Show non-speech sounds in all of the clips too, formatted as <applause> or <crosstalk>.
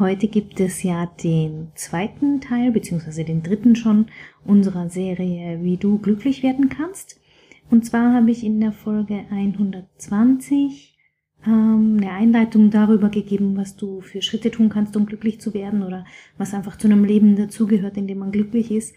Heute gibt es ja den zweiten Teil, beziehungsweise den dritten schon unserer Serie, wie du glücklich werden kannst. Und zwar habe ich in der Folge 120 ähm, eine Einleitung darüber gegeben, was du für Schritte tun kannst, um glücklich zu werden oder was einfach zu einem Leben dazugehört, in dem man glücklich ist.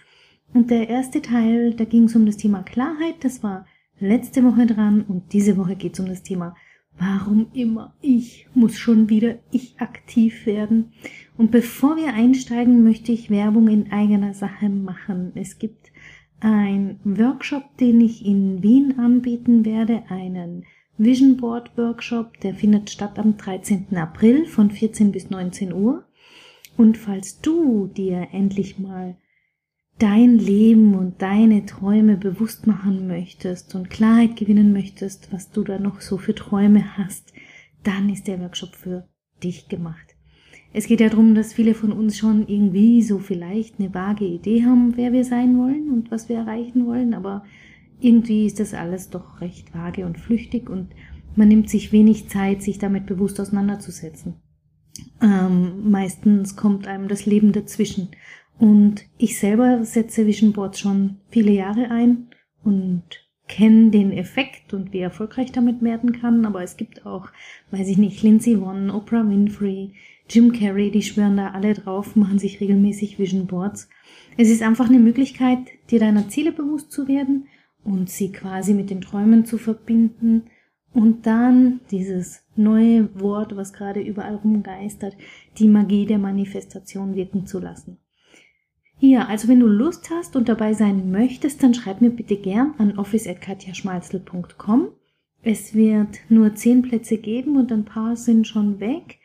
Und der erste Teil, da ging es um das Thema Klarheit, das war letzte Woche dran und diese Woche geht es um das Thema Warum immer ich muss schon wieder ich aktiv werden. Und bevor wir einsteigen, möchte ich Werbung in eigener Sache machen. Es gibt ein Workshop, den ich in Wien anbieten werde, einen Vision Board Workshop, der findet statt am 13. April von 14 bis 19 Uhr. Und falls du dir endlich mal dein Leben und deine Träume bewusst machen möchtest und Klarheit gewinnen möchtest, was du da noch so für Träume hast, dann ist der Workshop für dich gemacht. Es geht ja darum, dass viele von uns schon irgendwie so vielleicht eine vage Idee haben, wer wir sein wollen und was wir erreichen wollen, aber irgendwie ist das alles doch recht vage und flüchtig und man nimmt sich wenig Zeit, sich damit bewusst auseinanderzusetzen. Ähm, meistens kommt einem das Leben dazwischen. Und ich selber setze Vision Boards schon viele Jahre ein und kenne den Effekt und wie erfolgreich damit werden kann. Aber es gibt auch, weiß ich nicht, Lindsay Vonn, Oprah Winfrey, Jim Carrey, die schwören da alle drauf, <laughs> machen sich regelmäßig Vision Boards. Es ist einfach eine Möglichkeit, dir deiner Ziele bewusst zu werden und sie quasi mit den Träumen zu verbinden und dann dieses neue Wort, was gerade überall rumgeistert, die Magie der Manifestation wirken zu lassen. Ja, also wenn du Lust hast und dabei sein möchtest, dann schreib mir bitte gern an office.katjaschmalzel.com. Es wird nur zehn Plätze geben und ein paar sind schon weg.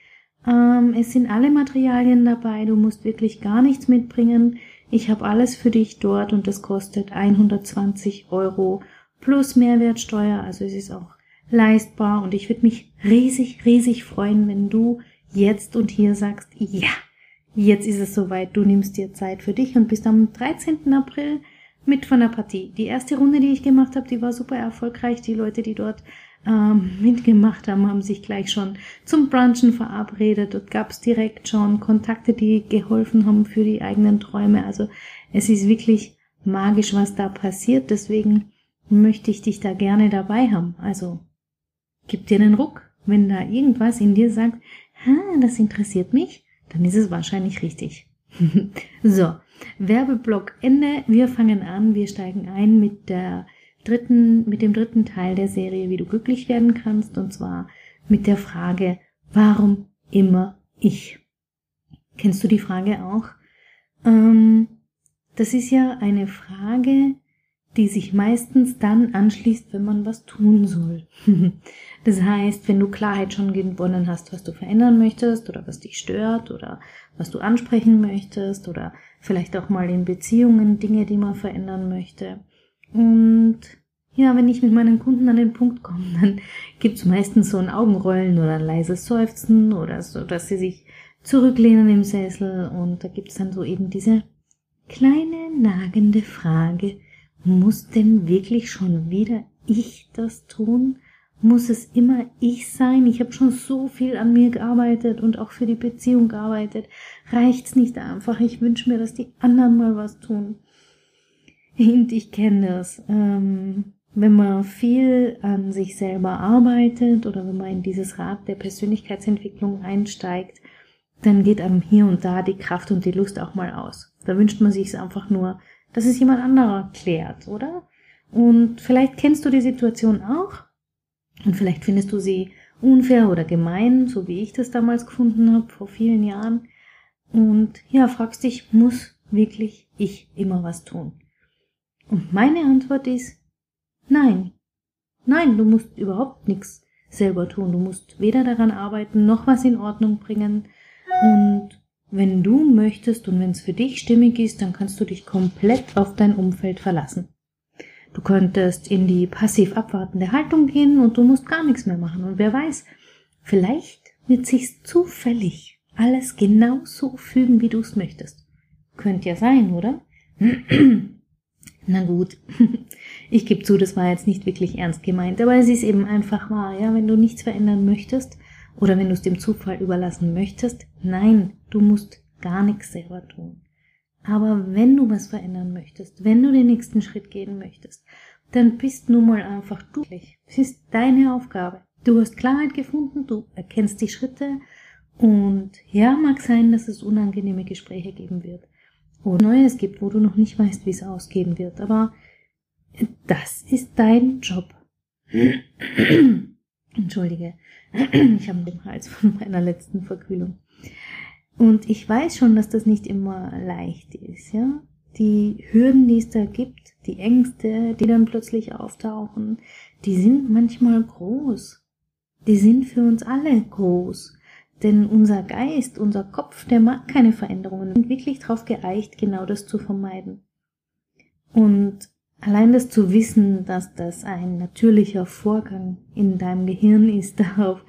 Ähm, es sind alle Materialien dabei, du musst wirklich gar nichts mitbringen. Ich habe alles für dich dort und das kostet 120 Euro plus Mehrwertsteuer, also es ist auch leistbar und ich würde mich riesig, riesig freuen, wenn du jetzt und hier sagst, ja, jetzt ist es soweit, du nimmst dir Zeit für dich und bist am 13. April mit von der Partie. Die erste Runde, die ich gemacht habe, die war super erfolgreich. Die Leute, die dort ähm, mitgemacht haben, haben sich gleich schon zum Brunchen verabredet. Dort gab es direkt schon Kontakte, die geholfen haben für die eigenen Träume. Also es ist wirklich magisch, was da passiert. Deswegen möchte ich dich da gerne dabei haben. Also gib dir einen Ruck, wenn da irgendwas in dir sagt, ha, das interessiert mich dann ist es wahrscheinlich richtig. <laughs> so, Werbeblock Ende. Wir fangen an, wir steigen ein mit der dritten, mit dem dritten Teil der Serie, wie du glücklich werden kannst, und zwar mit der Frage, warum immer ich? Kennst du die Frage auch? Ähm, das ist ja eine Frage, die sich meistens dann anschließt, wenn man was tun soll. <laughs> das heißt, wenn du Klarheit schon gewonnen hast, was du verändern möchtest oder was dich stört oder was du ansprechen möchtest oder vielleicht auch mal in Beziehungen Dinge, die man verändern möchte. Und ja, wenn ich mit meinen Kunden an den Punkt komme, <laughs> dann gibt's meistens so ein Augenrollen oder ein leises Seufzen oder so, dass sie sich zurücklehnen im Sessel und da gibt's dann so eben diese kleine nagende Frage, muss denn wirklich schon wieder ich das tun? Muss es immer ich sein? Ich habe schon so viel an mir gearbeitet und auch für die Beziehung gearbeitet. Reicht's nicht einfach? Ich wünsche mir, dass die anderen mal was tun. Und ich kenne das. Ähm, wenn man viel an sich selber arbeitet oder wenn man in dieses Rad der Persönlichkeitsentwicklung einsteigt, dann geht einem hier und da die Kraft und die Lust auch mal aus. Da wünscht man sich es einfach nur, dass es jemand anderer klärt, oder? Und vielleicht kennst du die Situation auch und vielleicht findest du sie unfair oder gemein, so wie ich das damals gefunden habe vor vielen Jahren. Und ja, fragst dich, muss wirklich ich immer was tun? Und meine Antwort ist nein. Nein, du musst überhaupt nichts selber tun. Du musst weder daran arbeiten, noch was in Ordnung bringen. Und Wenn du möchtest und wenn es für dich stimmig ist, dann kannst du dich komplett auf dein Umfeld verlassen. Du könntest in die passiv abwartende Haltung gehen und du musst gar nichts mehr machen. Und wer weiß, vielleicht wird sich's zufällig alles genau so fügen, wie du es möchtest. Könnte ja sein, oder? <clears throat> Na gut, <laughs> ich gebe zu, das war jetzt nicht wirklich ernst gemeint, aber es ist eben einfach wahr, ja, wenn du nichts verändern möchtest oder wenn du es dem Zufall überlassen möchtest, nein, du musst gar nichts selber tun. Aber wenn du was verändern möchtest, wenn du den nächsten Schritt gehen möchtest, dann bist nun mal einfach du. Es ist deine Aufgabe. Du hast Klarheit gefunden, du erkennst die Schritte und ja, mag sein, dass es unangenehme Gespräche geben wird oder Neues gibt, wo du noch nicht weißt, wie es ausgehen wird. Aber das ist dein Job. <clears throat> Entschuldige, <clears throat> ich habe den Hals von meiner letzten Verkühlung. Und ich weiß schon, dass das nicht immer leicht ist, ja. Die Hürden, die es da gibt, die Ängste, die dann plötzlich auftauchen, die sind manchmal groß. Die sind für uns alle groß. Denn unser Geist, unser Kopf, der mag keine Veränderungen und wirklich darauf geeicht, genau das zu vermeiden. Und allein das zu wissen, dass das ein natürlicher Vorgang in deinem Gehirn ist, <laughs> darauf,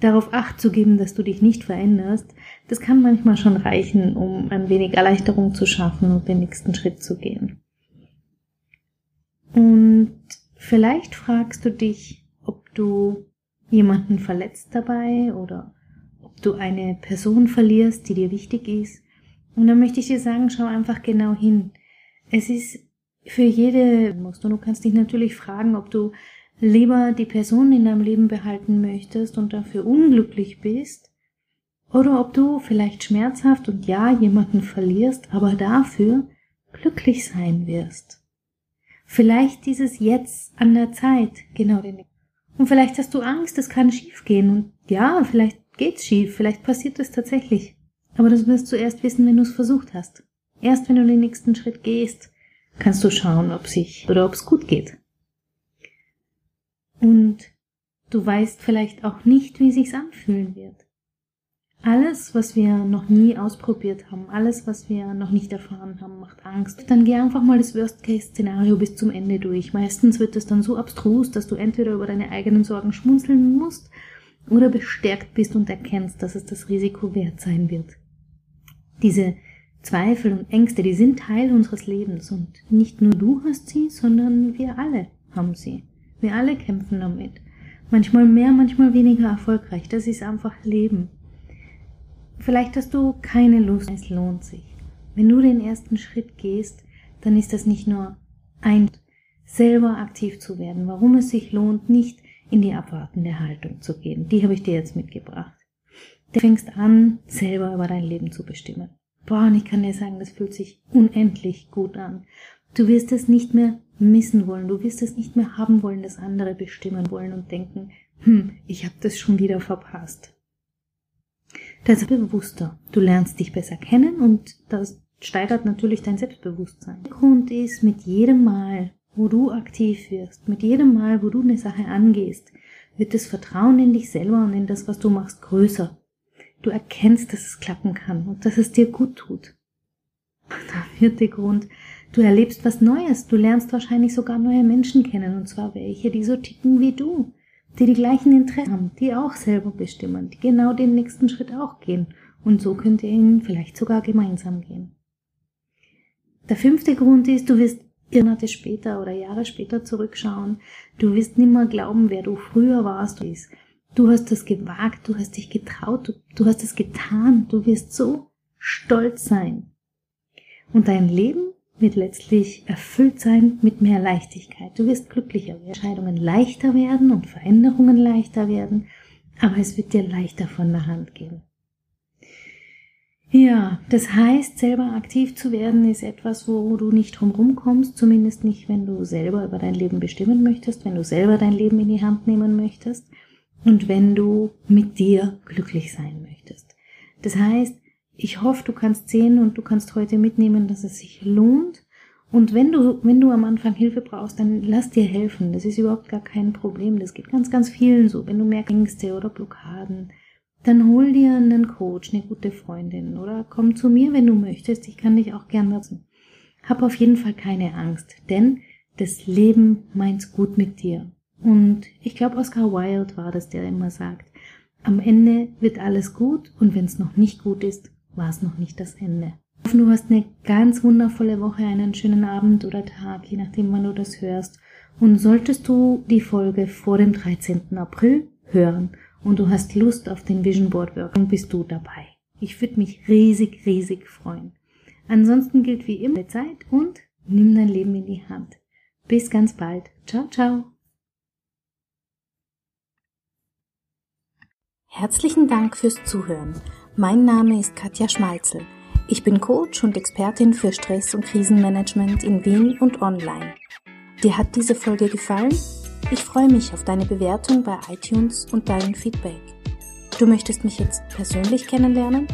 darauf acht zu geben, dass du dich nicht veränderst, das kann manchmal schon reichen, um ein wenig Erleichterung zu schaffen und den nächsten Schritt zu gehen. Und vielleicht fragst du dich, ob du jemanden verletzt dabei oder du eine Person verlierst, die dir wichtig ist. Und dann möchte ich dir sagen, schau einfach genau hin. Es ist für jede, und du kannst dich natürlich fragen, ob du lieber die Person in deinem Leben behalten möchtest und dafür unglücklich bist, oder ob du vielleicht schmerzhaft und ja jemanden verlierst, aber dafür glücklich sein wirst. Vielleicht dieses Jetzt an der Zeit, genau den. Und vielleicht hast du Angst, es kann schiefgehen und ja, vielleicht geht's schief, vielleicht passiert es tatsächlich. Aber das wirst du erst wissen, wenn du es versucht hast. Erst wenn du den nächsten Schritt gehst, kannst du schauen, ob sich oder ob es gut geht. Und du weißt vielleicht auch nicht, wie sich's anfühlen wird. Alles, was wir noch nie ausprobiert haben, alles, was wir noch nicht erfahren haben, macht Angst. Dann geh einfach mal das Worst-Case-Szenario bis zum Ende durch. Meistens wird es dann so abstrus, dass du entweder über deine eigenen Sorgen schmunzeln musst oder bestärkt bist und erkennst, dass es das Risiko wert sein wird. Diese Zweifel und Ängste, die sind Teil unseres Lebens und nicht nur du hast sie, sondern wir alle haben sie. Wir alle kämpfen damit. Manchmal mehr, manchmal weniger erfolgreich. Das ist einfach Leben. Vielleicht hast du keine Lust, es lohnt sich. Wenn du den ersten Schritt gehst, dann ist das nicht nur ein selber aktiv zu werden. Warum es sich lohnt, nicht in die abwartende Haltung zu gehen. Die habe ich dir jetzt mitgebracht. Du fängst an, selber über dein Leben zu bestimmen. Boah, und ich kann dir sagen, das fühlt sich unendlich gut an. Du wirst es nicht mehr missen wollen, du wirst es nicht mehr haben wollen, dass andere bestimmen wollen und denken, hm, ich habe das schon wieder verpasst. Das bewusster. Du lernst dich besser kennen und das steigert natürlich dein Selbstbewusstsein. Der Grund ist, mit jedem Mal, wo du aktiv wirst, mit jedem Mal, wo du eine Sache angehst, wird das Vertrauen in dich selber und in das, was du machst, größer. Du erkennst, dass es klappen kann und dass es dir gut tut. Der vierte Grund, du erlebst was Neues, du lernst wahrscheinlich sogar neue Menschen kennen, und zwar welche, die so ticken wie du, die die gleichen Interessen haben, die auch selber bestimmen, die genau den nächsten Schritt auch gehen. Und so könnt ihr ihn vielleicht sogar gemeinsam gehen. Der fünfte Grund ist, du wirst Monate später oder Jahre später zurückschauen. Du wirst nimmer glauben, wer du früher warst. Du hast das gewagt, du hast dich getraut, du, du hast es getan. Du wirst so stolz sein. Und dein Leben wird letztlich erfüllt sein mit mehr Leichtigkeit. Du wirst glücklicher werden, Entscheidungen leichter werden und Veränderungen leichter werden, aber es wird dir leichter von der Hand gehen. Ja, das heißt, selber aktiv zu werden ist etwas, wo du nicht drumherum kommst, zumindest nicht, wenn du selber über dein Leben bestimmen möchtest, wenn du selber dein Leben in die Hand nehmen möchtest und wenn du mit dir glücklich sein möchtest. Das heißt, ich hoffe, du kannst sehen und du kannst heute mitnehmen, dass es sich lohnt. Und wenn du, wenn du am Anfang Hilfe brauchst, dann lass dir helfen. Das ist überhaupt gar kein Problem. Das geht ganz, ganz vielen so. Wenn du merkst Ängste oder Blockaden, dann hol dir einen Coach, eine gute Freundin oder komm zu mir, wenn du möchtest. Ich kann dich auch gern dazu. Hab auf jeden Fall keine Angst, denn das Leben meint's gut mit dir. Und ich glaube, Oscar Wilde war das, der immer sagt, am Ende wird alles gut und wenn es noch nicht gut ist, war es noch nicht das Ende. Ich hoffe, du hast eine ganz wundervolle Woche, einen schönen Abend oder Tag, je nachdem, wann du das hörst. Und solltest du die Folge vor dem 13. April hören und du hast Lust auf den Vision Board Work, dann bist du dabei. Ich würde mich riesig, riesig freuen. Ansonsten gilt wie immer Zeit und nimm dein Leben in die Hand. Bis ganz bald. Ciao, ciao. Herzlichen Dank fürs Zuhören. Mein Name ist Katja Schmalzel. Ich bin Coach und Expertin für Stress- und Krisenmanagement in Wien und online. Dir hat diese Folge gefallen? Ich freue mich auf deine Bewertung bei iTunes und dein Feedback. Du möchtest mich jetzt persönlich kennenlernen?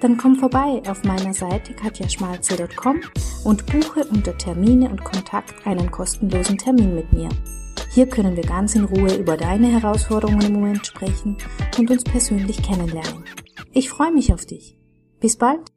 Dann komm vorbei auf meiner Seite katjaschmalze.com und buche unter Termine und Kontakt einen kostenlosen Termin mit mir. Hier können wir ganz in Ruhe über deine Herausforderungen im Moment sprechen und uns persönlich kennenlernen. Ich freue mich auf dich. Bis bald!